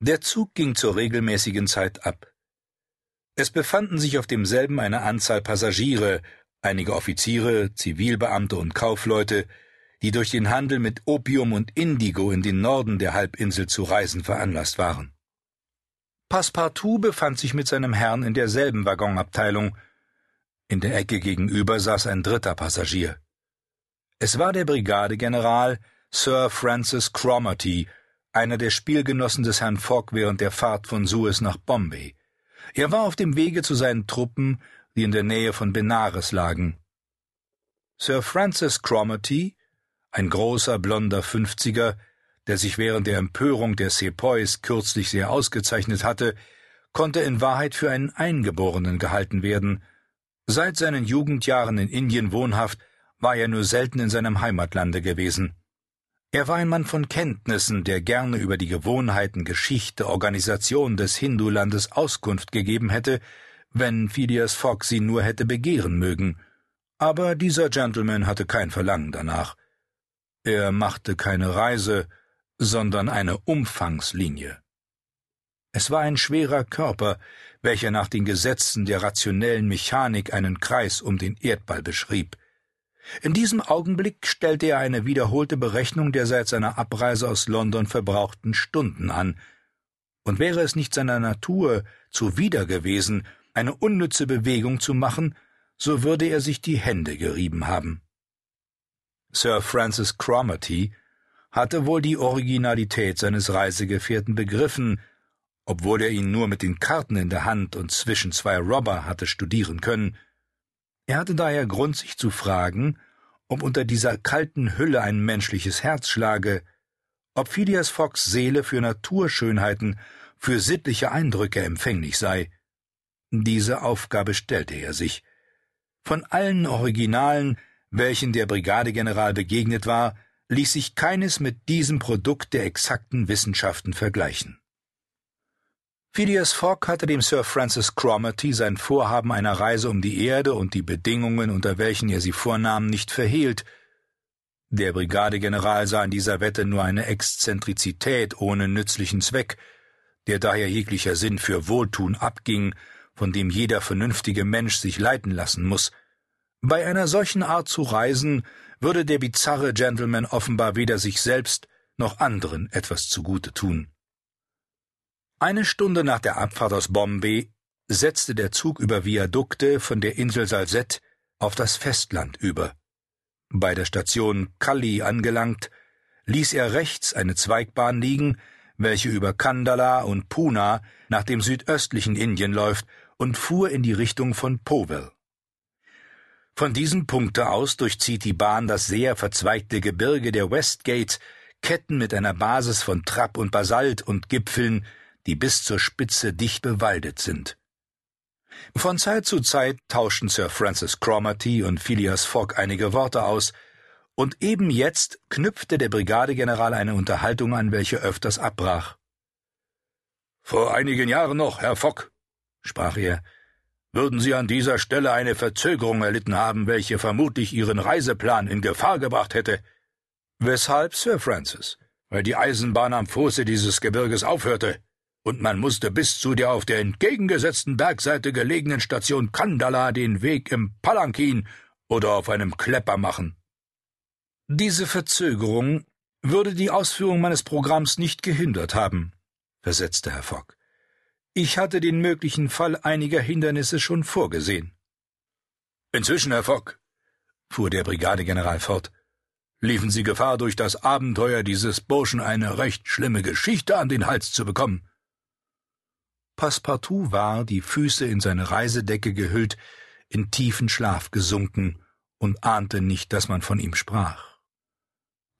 Der Zug ging zur regelmäßigen Zeit ab. Es befanden sich auf demselben eine Anzahl Passagiere, einige Offiziere, Zivilbeamte und Kaufleute, die durch den Handel mit Opium und Indigo in den Norden der Halbinsel zu reisen veranlasst waren. Passepartout befand sich mit seinem Herrn in derselben Waggonabteilung. In der Ecke gegenüber saß ein dritter Passagier. Es war der Brigadegeneral Sir Francis Cromarty, einer der Spielgenossen des Herrn Fogg während der Fahrt von Suez nach Bombay. Er war auf dem Wege zu seinen Truppen, die in der Nähe von Benares lagen. Sir Francis Cromarty, ein großer blonder Fünfziger, der sich während der Empörung der Sepoys kürzlich sehr ausgezeichnet hatte, konnte in Wahrheit für einen Eingeborenen gehalten werden. Seit seinen Jugendjahren in Indien wohnhaft, war er nur selten in seinem Heimatlande gewesen. Er war ein Mann von Kenntnissen, der gerne über die Gewohnheiten, Geschichte, Organisation des Hindulandes Auskunft gegeben hätte, wenn Phileas Fogg sie nur hätte begehren mögen. Aber dieser Gentleman hatte kein Verlangen danach. Er machte keine Reise, sondern eine Umfangslinie. Es war ein schwerer Körper, welcher nach den Gesetzen der rationellen Mechanik einen Kreis um den Erdball beschrieb. In diesem Augenblick stellte er eine wiederholte Berechnung der seit seiner Abreise aus London verbrauchten Stunden an, und wäre es nicht seiner Natur zuwider gewesen, eine unnütze Bewegung zu machen, so würde er sich die Hände gerieben haben. Sir Francis Cromarty hatte wohl die Originalität seines Reisegefährten begriffen, obwohl er ihn nur mit den Karten in der Hand und zwischen zwei Robber hatte studieren können, er hatte daher Grund, sich zu fragen, ob unter dieser kalten Hülle ein menschliches Herz schlage, ob Phileas Foggs Seele für Naturschönheiten, für sittliche Eindrücke empfänglich sei. Diese Aufgabe stellte er sich. Von allen Originalen, welchen der Brigadegeneral begegnet war, ließ sich keines mit diesem Produkt der exakten Wissenschaften vergleichen. Phileas Fogg hatte dem Sir Francis Cromarty sein Vorhaben einer Reise um die Erde und die Bedingungen, unter welchen er sie vornahm, nicht verhehlt. Der Brigadegeneral sah in dieser Wette nur eine Exzentrizität ohne nützlichen Zweck, der daher jeglicher Sinn für Wohltun abging, von dem jeder vernünftige Mensch sich leiten lassen muss. Bei einer solchen Art zu reisen, würde der bizarre Gentleman offenbar weder sich selbst noch anderen etwas zugute tun. Eine Stunde nach der Abfahrt aus Bombay setzte der Zug über Viadukte von der Insel Salsette auf das Festland über. Bei der Station Kalli angelangt, ließ er rechts eine Zweigbahn liegen, welche über Kandala und Pune nach dem südöstlichen Indien läuft und fuhr in die Richtung von Powell. Von diesem Punkte aus durchzieht die Bahn das sehr verzweigte Gebirge der Westgate, Ketten mit einer Basis von Trapp und Basalt und Gipfeln, die bis zur Spitze dicht bewaldet sind. Von Zeit zu Zeit tauschten Sir Francis Cromarty und Phileas Fogg einige Worte aus, und eben jetzt knüpfte der Brigadegeneral eine Unterhaltung an, welche öfters abbrach. Vor einigen Jahren noch, Herr Fogg, sprach er, würden Sie an dieser Stelle eine Verzögerung erlitten haben, welche vermutlich Ihren Reiseplan in Gefahr gebracht hätte. Weshalb, Sir Francis? Weil die Eisenbahn am Fuße dieses Gebirges aufhörte und man musste bis zu der auf der entgegengesetzten Bergseite gelegenen Station Kandala den Weg im Palankin oder auf einem Klepper machen. Diese Verzögerung würde die Ausführung meines Programms nicht gehindert haben, versetzte Herr Fogg. Ich hatte den möglichen Fall einiger Hindernisse schon vorgesehen. Inzwischen, Herr Fogg, fuhr der Brigadegeneral fort, liefen Sie Gefahr, durch das Abenteuer dieses Burschen eine recht schlimme Geschichte an den Hals zu bekommen. Passepartout war, die Füße in seine Reisedecke gehüllt, in tiefen Schlaf gesunken und ahnte nicht, dass man von ihm sprach.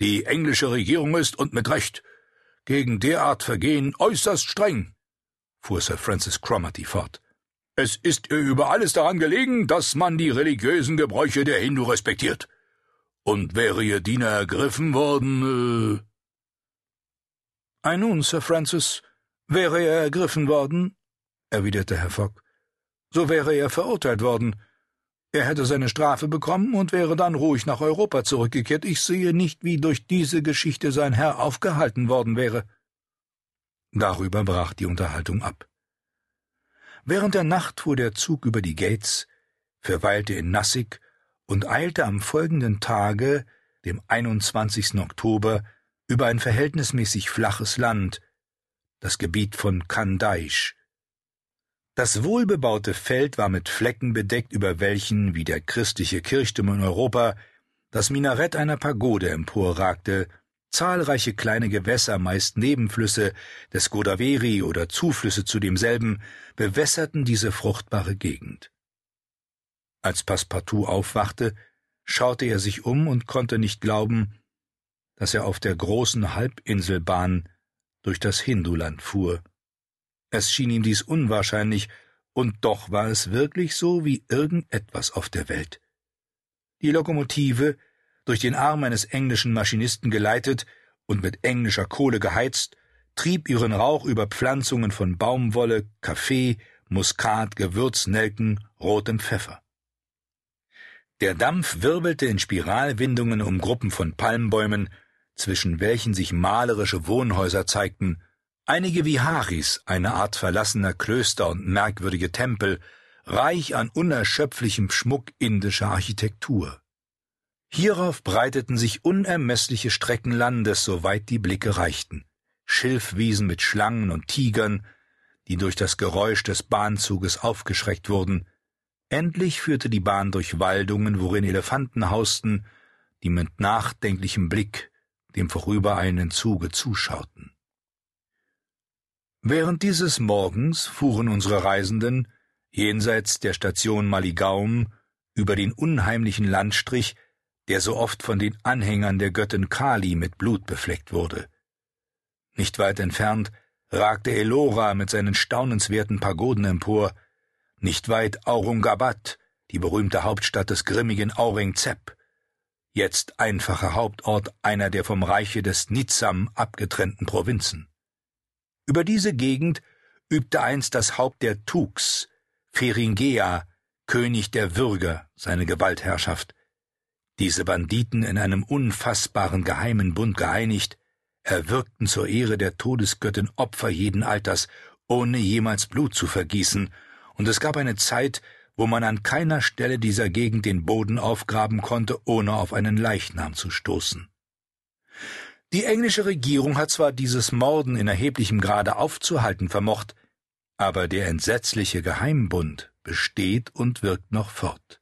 Die englische Regierung ist, und mit Recht, gegen derart Vergehen äußerst streng, fuhr Sir Francis Cromarty fort. Es ist ihr über alles daran gelegen, dass man die religiösen Gebräuche der Hindu respektiert. Und wäre ihr Diener ergriffen worden, äh Ei nun, Sir Francis, Wäre er ergriffen worden, erwiderte Herr Fogg, so wäre er verurteilt worden. Er hätte seine Strafe bekommen und wäre dann ruhig nach Europa zurückgekehrt. Ich sehe nicht, wie durch diese Geschichte sein Herr aufgehalten worden wäre. Darüber brach die Unterhaltung ab. Während der Nacht fuhr der Zug über die Gates, verweilte in Nassik und eilte am folgenden Tage, dem 21. Oktober, über ein verhältnismäßig flaches Land, das Gebiet von Kandaisch. Das wohlbebaute Feld war mit Flecken bedeckt, über welchen, wie der christliche Kirchturm in Europa, das Minarett einer Pagode emporragte, zahlreiche kleine Gewässer, meist Nebenflüsse des Godavery oder Zuflüsse zu demselben, bewässerten diese fruchtbare Gegend. Als Passepartout aufwachte, schaute er sich um und konnte nicht glauben, dass er auf der großen Halbinselbahn durch das Hinduland fuhr. Es schien ihm dies unwahrscheinlich, und doch war es wirklich so wie irgendetwas auf der Welt. Die Lokomotive, durch den Arm eines englischen Maschinisten geleitet und mit englischer Kohle geheizt, trieb ihren Rauch über Pflanzungen von Baumwolle, Kaffee, Muskat, Gewürz, Nelken, rotem Pfeffer. Der Dampf wirbelte in Spiralwindungen um Gruppen von Palmbäumen, zwischen welchen sich malerische Wohnhäuser zeigten, einige Viharis, eine Art verlassener Klöster und merkwürdige Tempel, reich an unerschöpflichem Schmuck indischer Architektur. Hierauf breiteten sich unermessliche Strecken Landes, soweit die Blicke reichten, Schilfwiesen mit Schlangen und Tigern, die durch das Geräusch des Bahnzuges aufgeschreckt wurden. Endlich führte die Bahn durch Waldungen, worin Elefanten hausten, die mit nachdenklichem Blick dem vorübereilenden Zuge zuschauten. Während dieses Morgens fuhren unsere Reisenden jenseits der Station Maligaum über den unheimlichen Landstrich, der so oft von den Anhängern der Göttin Kali mit Blut befleckt wurde. Nicht weit entfernt ragte Elora mit seinen staunenswerten Pagoden empor, nicht weit Aurungabad, die berühmte Hauptstadt des grimmigen Aurangzeb, jetzt einfacher Hauptort einer der vom Reiche des Nizam abgetrennten Provinzen. Über diese Gegend übte einst das Haupt der Tuks, Feringea, König der Würger, seine Gewaltherrschaft. Diese Banditen in einem unfassbaren geheimen Bund geeinigt, erwirkten zur Ehre der Todesgöttin Opfer jeden Alters, ohne jemals Blut zu vergießen, und es gab eine Zeit, wo man an keiner Stelle dieser Gegend den Boden aufgraben konnte, ohne auf einen Leichnam zu stoßen. Die englische Regierung hat zwar dieses Morden in erheblichem Grade aufzuhalten vermocht, aber der entsetzliche Geheimbund besteht und wirkt noch fort.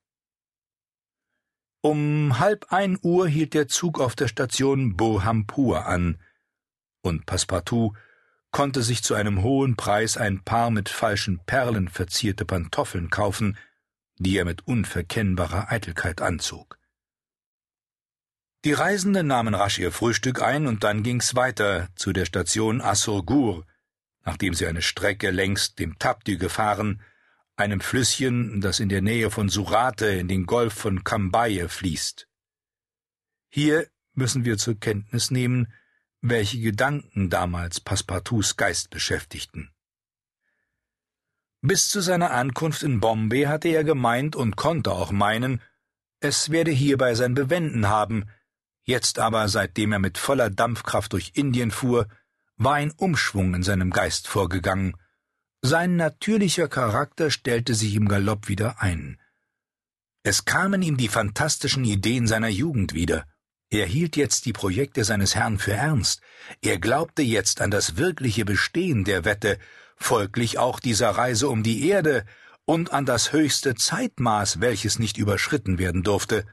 Um halb ein Uhr hielt der Zug auf der Station Bohampur an, und Passepartout konnte sich zu einem hohen Preis ein Paar mit falschen Perlen verzierte Pantoffeln kaufen, die er mit unverkennbarer Eitelkeit anzog. Die Reisenden nahmen rasch ihr Frühstück ein und dann ging's weiter zu der Station Assurgur, nachdem sie eine Strecke längs dem Tapdi gefahren, einem Flüsschen, das in der Nähe von Surate in den Golf von Kambaye fließt. Hier müssen wir zur Kenntnis nehmen, welche Gedanken damals Passepartouts Geist beschäftigten. Bis zu seiner Ankunft in Bombay hatte er gemeint und konnte auch meinen, es werde hierbei sein Bewenden haben, jetzt aber, seitdem er mit voller Dampfkraft durch Indien fuhr, war ein Umschwung in seinem Geist vorgegangen. Sein natürlicher Charakter stellte sich im Galopp wieder ein. Es kamen ihm die fantastischen Ideen seiner Jugend wieder. Er hielt jetzt die Projekte seines Herrn für ernst, er glaubte jetzt an das wirkliche Bestehen der Wette, folglich auch dieser Reise um die Erde und an das höchste Zeitmaß, welches nicht überschritten werden durfte.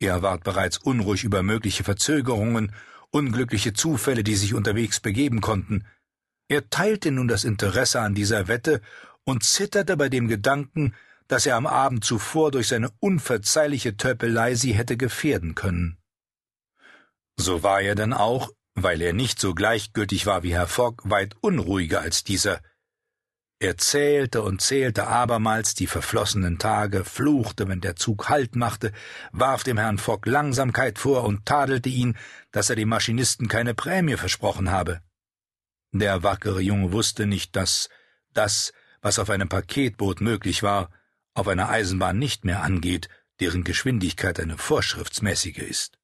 Er ward bereits unruhig über mögliche Verzögerungen, unglückliche Zufälle, die sich unterwegs begeben konnten. Er teilte nun das Interesse an dieser Wette und zitterte bei dem Gedanken, dass er am Abend zuvor durch seine unverzeihliche Töpelei sie hätte gefährden können. So war er denn auch, weil er nicht so gleichgültig war wie Herr Fogg, weit unruhiger als dieser. Er zählte und zählte abermals die verflossenen Tage, fluchte, wenn der Zug Halt machte, warf dem Herrn Fogg Langsamkeit vor und tadelte ihn, dass er dem Maschinisten keine Prämie versprochen habe. Der wackere Junge wusste nicht, dass das, was auf einem Paketboot möglich war, auf einer Eisenbahn nicht mehr angeht, deren Geschwindigkeit eine vorschriftsmäßige ist.